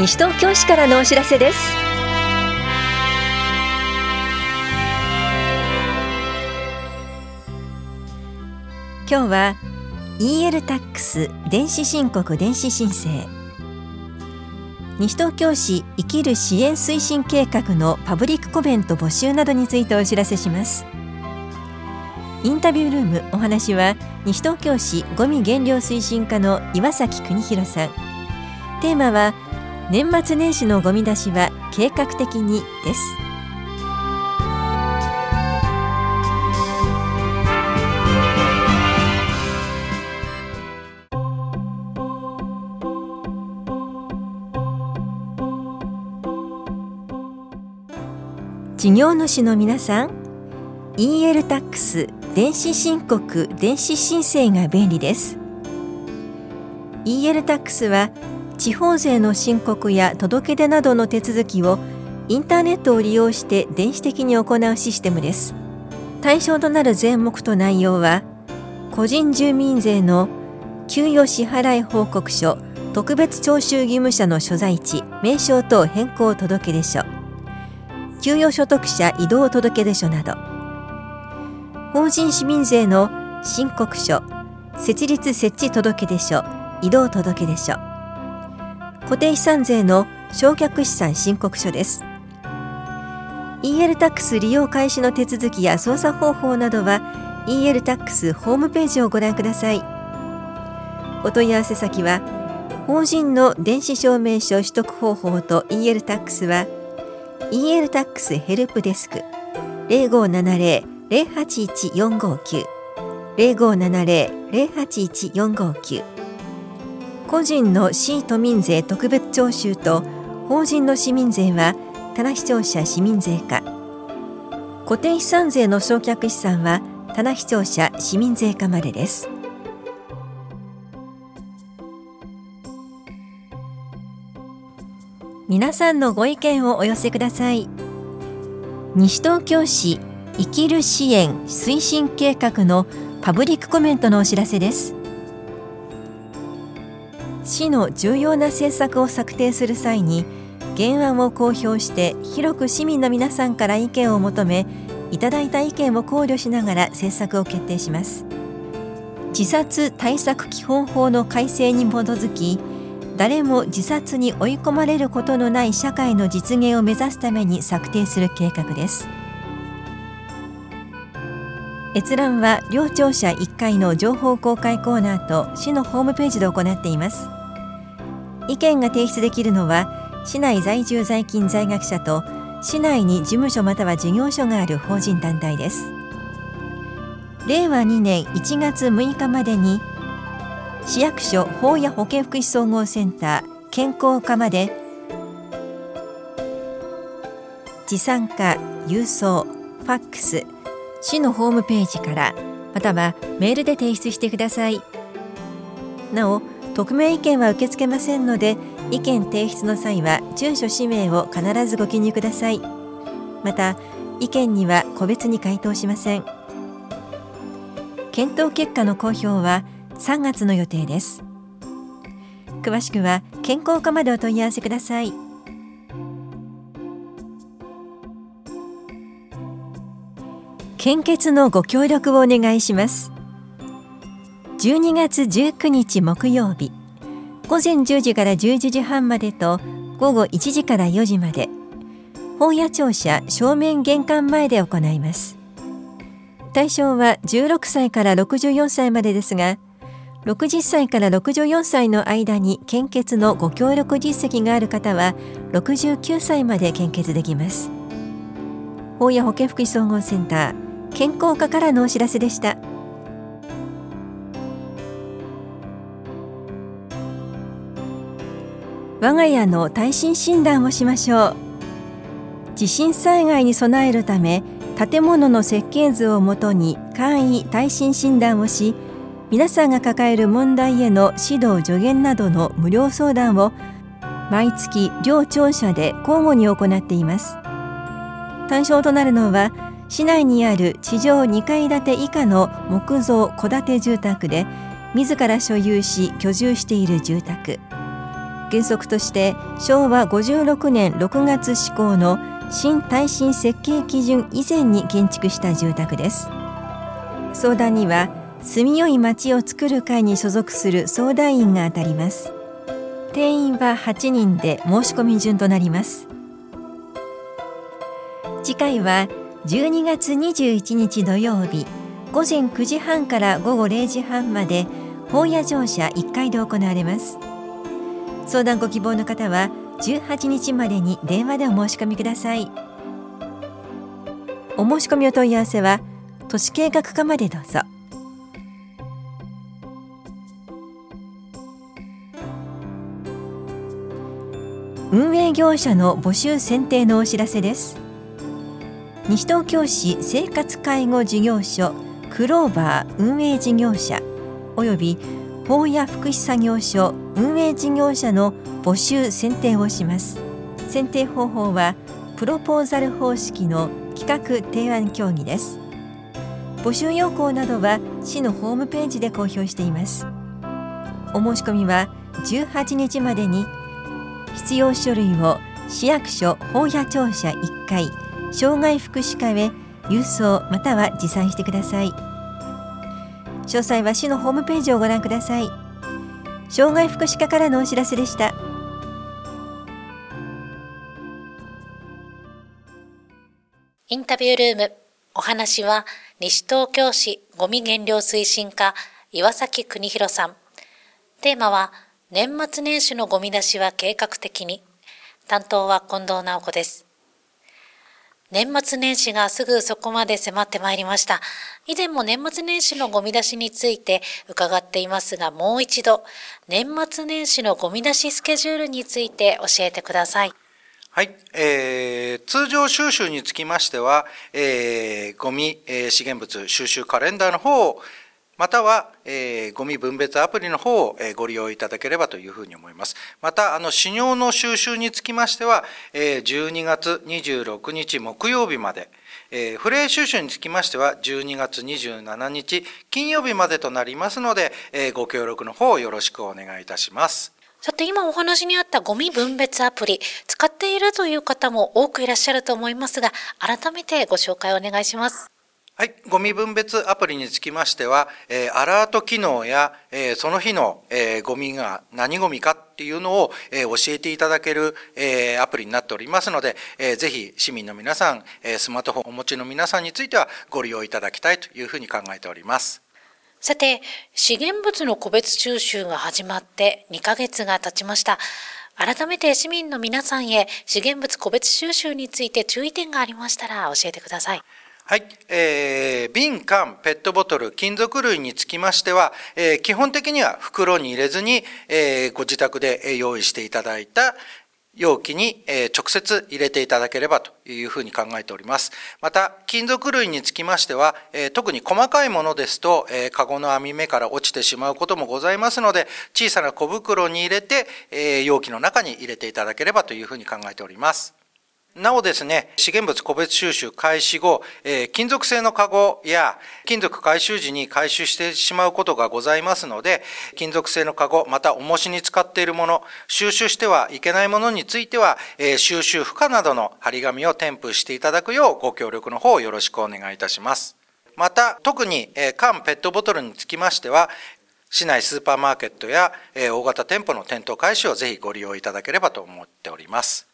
西東京市からのお知らせです。今日は EL タックス電子申告電子申請。西東京市生きる支援推進計画のパブリックコメント募集などについてお知らせします。インタビュールームお話は西東京市ゴミ減量推進課の岩崎邦弘さん。テーマは年末年始のゴミ出しは計画的にです。事業主の皆さん EL タックス電子申告電子申請が便利です。EL タックスは地方税の申告や届け出などの手続きをインターネットを利用して電子的に行うシステムです。対象となる税目と内容は個人住民税の給与支払い報告書特別徴収義務者の所在地名称等変更届出書給与所得者移動届出書など。法人市民税の申告書設立設置届出書移動届出書。固定資産税の償却資産申告書です。EL タックス利用開始の手続きや操作方法などは EL タックスホームページをご覧ください。お問い合わせ先は法人の電子証明書取得方法と EL タックスは EL タックスヘルプデスク0570-081459 0570-081459個人の市都民税特別徴収と法人の市民税は棚視聴者市民税課。固定資産税の償却資産は棚視聴者市民税課までです。皆さんのご意見をお寄せください。西東京市生きる支援推進計画のパブリックコメントのお知らせです。市の重要な政策を策定する際に原案を公表して広く市民の皆さんから意見を求めいただいた意見を考慮しながら政策を決定します。自殺対策基本法の改正に基づき誰も自殺に追い込まれることのない社会の実現を目指すために策定する計画です。閲覧は両庁舎1階の情報公開コーナーと市のホームページで行っています。意見が提出できるのは市内在住在勤在学者と市内に事務所または事業所がある法人団体です。令和2年1月6日までに市役所法や保健福祉総合センター健康課まで持参化郵送ファックス市のホームページからまたはメールで提出してください。なお匿名意見は受け付けませんので意見提出の際は住所氏名を必ずご記入ください。また意見には個別に回答しません。検討結果の公表は3月の予定です。詳しくは健康課までお問い合わせください。献血のご協力をお願いします。12月19日木曜日。午前10時から11時半までと午後1時から4時まで。本屋庁舎正面玄関前で行います。対象は16歳から64歳までですが60歳から64歳の間に献血のご協力実績がある方は69歳まで献血できます。法や保健福祉総合センター健康課からのお知らせでした。我が家の耐震診断をしましょう。地震災害に備えるため建物の設計図をもとに簡易耐震診断をし皆さんが抱える問題への指導助言などの無料相談を毎月両庁舎で交互に行っています。対象となるのは市内にある地上2階建て以下の木造戸建て住宅で自ら所有し居住している住宅。原則として昭和56年6月施行の新耐震設計基準以前に建築した住宅です。相談には住みよい町を作る会に所属する相談員が当たります。定員は8人で申し込み順となります。次回は12月21日土曜日午前9時半から午後0時半まで本屋乗車1階で行われます。相談ご希望の方は18日までに電話でお申し込みください。お申し込みお問い合わせは都市計画課までどうぞ。運営業者の募集選定のお知らせです。西東京市生活介護事業所クローバー運営事業者および法や福祉作業所運営事業者の募集選定をします。選定方法はプロポーザル方式の企画提案協議です。募集要項などは市のホームページで公表しています。お申し込みは18日までに必要書類を市役所法屋庁舎1階障害福祉課へ郵送または持参してください。詳細は市のホームページをご覧ください。障害福祉課からのお知らせでしたインタビュールームお話は西東京市ごみ減量推進課岩崎邦弘さんテーマは年末年始のゴミ出しは計画的に。担当は近藤直子です。年末年始がすぐそこまで迫ってまいりました。以前も年末年始のゴミ出しについて伺っていますが、もう一度、年末年始のゴミ出しスケジュールについて教えてください。はい、えー、通常収集につきましては、えー、ゴミ、えー、資源物収集カレンダーの方をまたは、えー、ゴミ分別アプリの方を、え、ご利用いただければというふうに思います。また、あの、死尿の収集につきましては、えー、12月26日木曜日まで、えー、フレー収集につきましては、12月27日金曜日までとなりますので、え、ご協力の方よろしくお願いいたします。さて今お話にあったゴミ分別アプリ、使っているという方も多くいらっしゃると思いますが、改めてご紹介お願いします。はい、ゴミ分別アプリにつきましては、えー、アラート機能や、えー、その日の、えー、ゴミが何ゴミかっていうのを、え、教えていただける、え、アプリになっておりますので、えー、ぜひ市民の皆さん、え、スマートフォンをお持ちの皆さんについてはご利用いただきたいというふうに考えております。さて、資源物の個別収集が始まって2ヶ月が経ちました。改めて市民の皆さんへ資源物個別収集について注意点がありましたら教えてください。はい、えー、瓶、缶、ペットボトル、金属類につきましては、えー、基本的には袋に入れずに、えー、ご自宅で用意していただいた容器にえ直接入れていただければというふうに考えております。また、金属類につきましてはえ、特に細かいものですと、カゴの網目から落ちてしまうこともございますので、小さな小袋に入れて、え容器の中に入れていただければというふうに考えております。なおですね、資源物個別収集開始後、えー、金属製のカゴや金属回収時に回収してしまうことがございますので、金属製のカゴ、また重しに使っているもの、収集してはいけないものについては、えー、収集負荷などの張り紙を添付していただくようご協力の方よろしくお願いいたします。また、特に、えー、缶ペットボトルにつきましては、市内スーパーマーケットや、えー、大型店舗の店頭開始をぜひご利用いただければと思っております。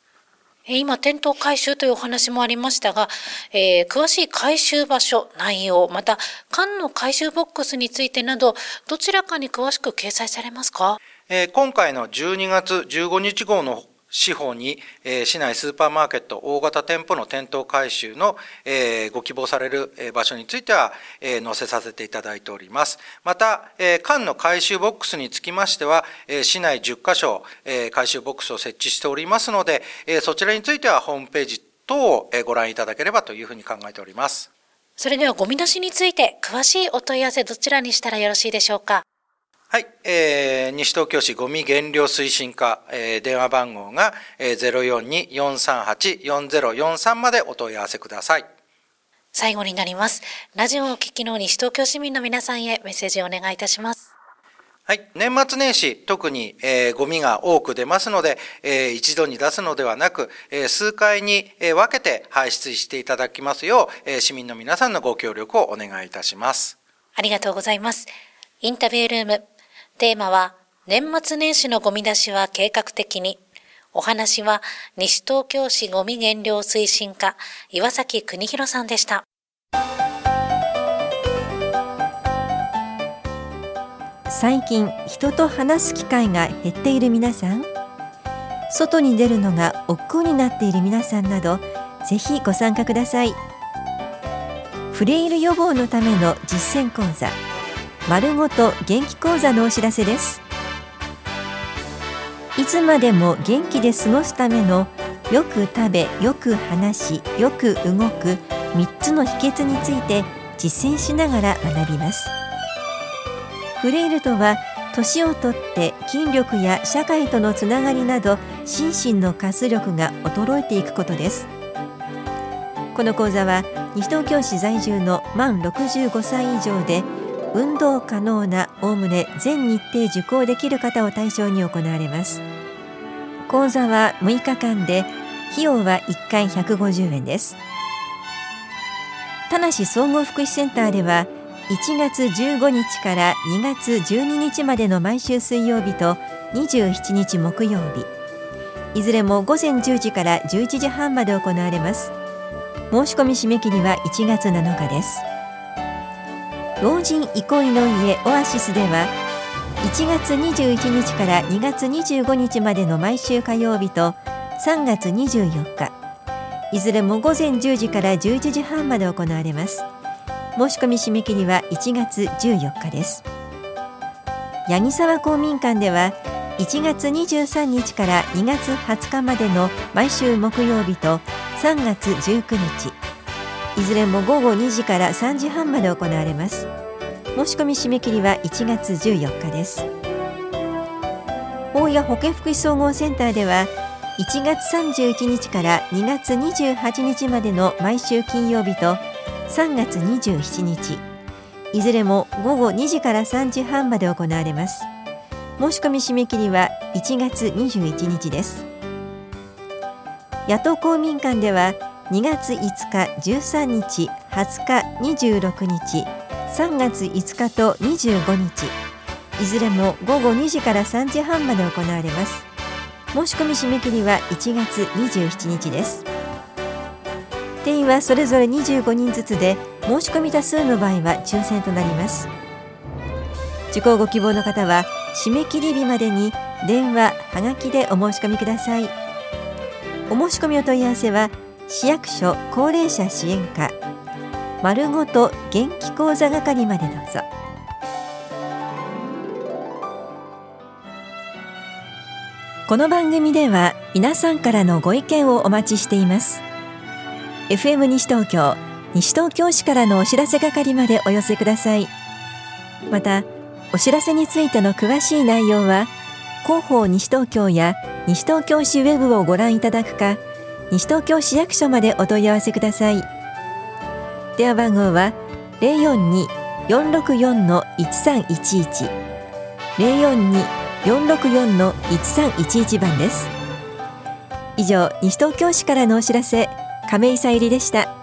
今、店頭回収というお話もありましたが、えー、詳しい回収場所、内容、また、缶の回収ボックスについてなど、どちらかに詳しく掲載されますか、えー、今回の12月15日号の司法に、え、市内スーパーマーケット大型店舗の店頭回収の、え、ご希望される場所については、え、載せさせていただいております。また、えー、缶の回収ボックスにつきましては、え、市内10カ所、え、回収ボックスを設置しておりますので、え、そちらについてはホームページ等をご覧いただければというふうに考えております。それではゴミ出しについて詳しいお問い合わせどちらにしたらよろしいでしょうかはい、えー、西東京市ゴミ減量推進課、えー、電話番号が、えー、042-438-4043までお問い合わせください。最後になります。ラジオをお聞きの西東京市民の皆さんへメッセージをお願いいたします。はい。年末年始、特に、えー、ゴミが多く出ますので、えー、一度に出すのではなく、えー、数回に、え分けて排出していただきますよう、え市民の皆さんのご協力をお願いいたします。ありがとうございます。インタビュールーム。テーマは、年末年始のゴミ出しは計画的に。お話は、西東京市ゴミ減量推進課、岩崎邦弘さんでした。最近人と話す機会が減っている皆さん外に出るのが億劫になっている皆さんなどぜひご参加くださいフレイル予防のための実践講座丸ごと元気講座のお知らせです。いつまでも元気で過ごすためのよく食べよく話しよく動く3つの秘訣について実践しながら学びます。フレイルとは年をとって筋力や社会とのつながりなど心身の活力が衰えていくことです。この講座は西東京市在住の満65歳以上で運動可能なおおむね全日程受講できる方を対象に行われます。講座は6日間で費用は1回150円です。田無総合福祉センターでは1月15日から2月12日までの毎週水曜日と27日木曜日。いずれも午前10時から11時半まで行われます。申し込み締め切りは1月7日です。老人憩いの家オアシスでは1月21日から2月25日までの毎週火曜日と3月24日いずれも午前10時から11時半まで行われます。申し込み締め切りは1月14日です。八木沢公民館では1月23日から2月20日までの毎週木曜日と3月19日いずれも午後2時から3時半まで行われます。申し込み締め切りは1月14日です。大谷保健福祉総合センターでは1月31日から2月28日までの毎週金曜日と3月27日いずれも午後2時から3時半まで行われます。申し込み締め切りは1月21日です。野党公民館では2月5日13日20日26日3月5日と25日。いずれも午後2時から3時半まで行われます。申し込み締め切りは1月27日です。定員はそれぞれ25人ずつで申し込み多数の場合は抽選となります。受講ご希望の方は締め切り日までに電話はがきでお申し込みください。お申し込みお問い合わせは市役所高齢者支援課。丸ごと元気講座係までどうぞ。この番組では皆さんからのご意見をお待ちしています。FM 西東京西東京市からのお知らせ係までお寄せください。またお知らせについての詳しい内容は広報西東京や西東京市ウェブをご覧いただくか西東京市役所までお問い合わせください。電話番号は042-464-1311 042-464-1311番です。以上西東京市からのお知らせ亀井さゆりでした。